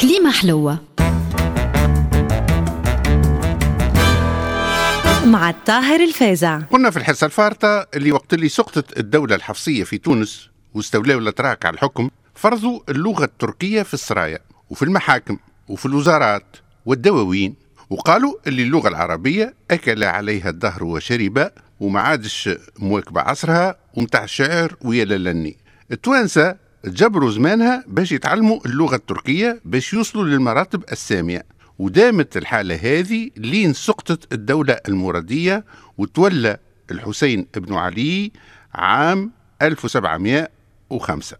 كليمة حلوة. مع الطاهر الفازع كنا في الحصة الفارطة اللي وقت اللي سقطت الدولة الحفصية في تونس واستولاوا الأتراك على الحكم فرضوا اللغة التركية في السرايا وفي المحاكم وفي الوزارات والدواوين وقالوا اللي اللغة العربية أكل عليها الدهر وشرب وما عادش مواكبة عصرها ومتاع الشعر ويا للني. التوانسة تجبروا زمانها باش يتعلموا اللغة التركية باش يوصلوا للمراتب السامية. ودامت الحالة هذه لين سقطت الدولة المرادية وتولى الحسين بن علي عام 1705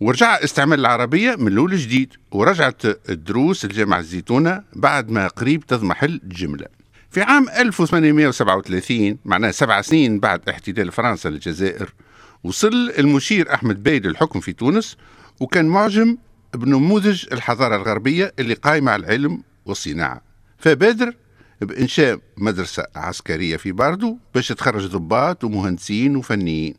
ورجع استعمال العربية من الأول جديد ورجعت الدروس الجامعة الزيتونة بعد ما قريب تضمحل الجملة. في عام 1837 معناه سبع سنين بعد احتلال فرنسا للجزائر وصل المشير أحمد باي للحكم في تونس وكان معجب بنموذج الحضارة الغربية اللي قايمة على العلم والصناعة. فبادر بإنشاء مدرسة عسكرية في باردو باش تخرج ضباط ومهندسين وفنيين.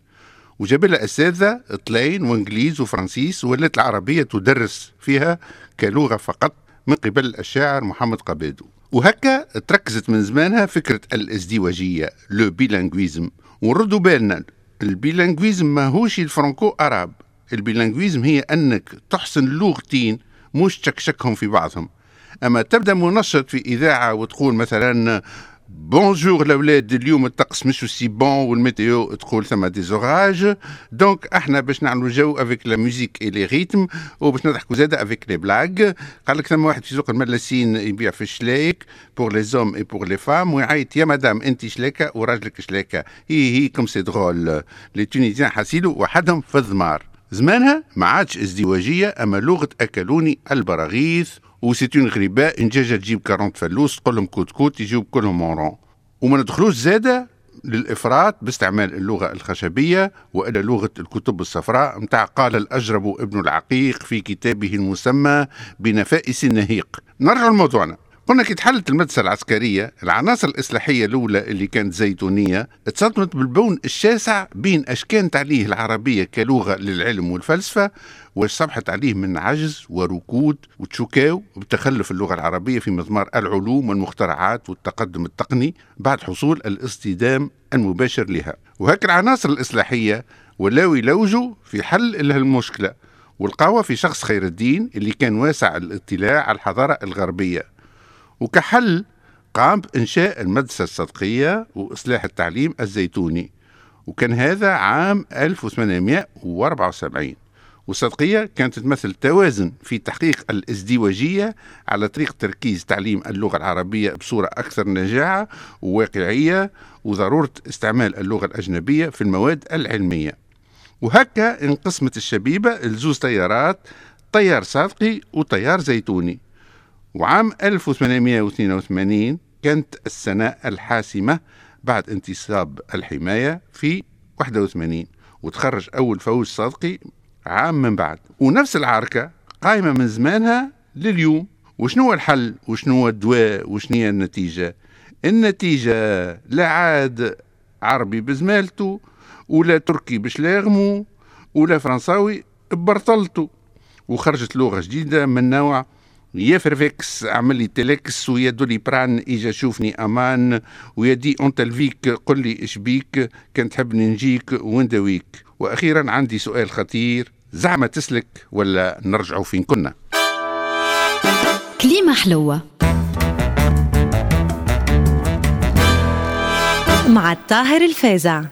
وجاب لها أساتذة طليان وإنجليز وفرنسيس ولات العربية تدرس فيها كلغة فقط من قبل الشاعر محمود قبادو. وهكا تركزت من زمانها فكرة الازدواجية le bilinguisme ونردوا بالنا ال bilinguisme ماهوش ال franco-arabe ال bilinguisme هي أنك تحسن لغتين مش تشكشكهم في بعضهم. أما تبدأ منشط في إذاعة وتقول مثلا bonjour الاولاد اليوم الطقس مش si bon وال météo تقول ثم des orages donc إحنا باش نعملوا جو avec la musique et les rythmes وباش نضحكوا زاده avec les blagues قال لك ثم واحد في سوق الملاسين يبيع في الشلايك pour les hommes et pour les femmes ويعيط يا مدام انت شلاكه وراجلك شلاكه هي هي comme c'est drôle les Tunisiens حاسيلو وحدهم في الضمار زمانها ما عادش ازدواجيه اما لغه اكلوني البراغيث و c'est une غريبه ان دجاجه تجيب 40 فلوس تقول لهم كوت كوت يجيو كلهم مورون وما ندخلوش زاده للافراط باستعمال اللغة الخشبيه والا لغه الكتب الصفراء متاع قال الاجرب ابن العقيق في كتابه المسمى بنفائس النهيق نرجع لموضوعنا قلنا كي تحلت المدرسة العسكرية العناصر الإصلاحية الأولى اللي كانت زيتونية اتصدمت بالبون الشاسع بين أش كانت عليه العربية كلغة للعلم والفلسفة واش صبحت عليه من عجز وركود وتشوكاو بتخلف اللغة العربية في مضمار العلوم والمخترعات والتقدم التقني بعد حصول الاصطدام المباشر لها. وهك العناصر الإصلاحية ولاو يلوجوا في حل المشكلة والقوة في شخص خير الدين اللي كان واسع الإطلاع على الحضارة الغربية. وكحل قام بإنشاء المدرسة الصدقية وإصلاح التعليم الزيتوني وكان هذا عام 1874 والصدقية كانت تمثل توازن في تحقيق الازدواجية على طريق تركيز تعليم اللغة العربية بصورة أكثر نجاعة وواقعية وضرورة استعمال اللغة الأجنبية في المواد العلمية. وهكا انقسمت الشبيبة لزوز تيارات طيار صادقي وطيار زيتوني. وعام 1882 كانت السنة الحاسمة بعد انتصاب الحماية في 81 وتخرج أول فوز صادقي عام من بعد. ونفس العركة قايمة من زمانها لليوم. وشنو الحل؟ وشنو الدواء؟ وشنو هي النتيجة؟ النتيجة لا عاد عربي بزمالته ولا تركي بشلاغمو ولا فرنساوي ببرطلته وخرجت لغة جديدة من نوع يا فرفكس عمل لي تلكس ويا دولي بران اجا شوفني أمان ويا دي اونت الفيك قل لي إيش بيك كان تحبني نجيك وندويك وأخيرا عندي سؤال خطير زعما تسلك ولا نرجعوا فين كنا كليمة حلوة مع الطاهر الفازع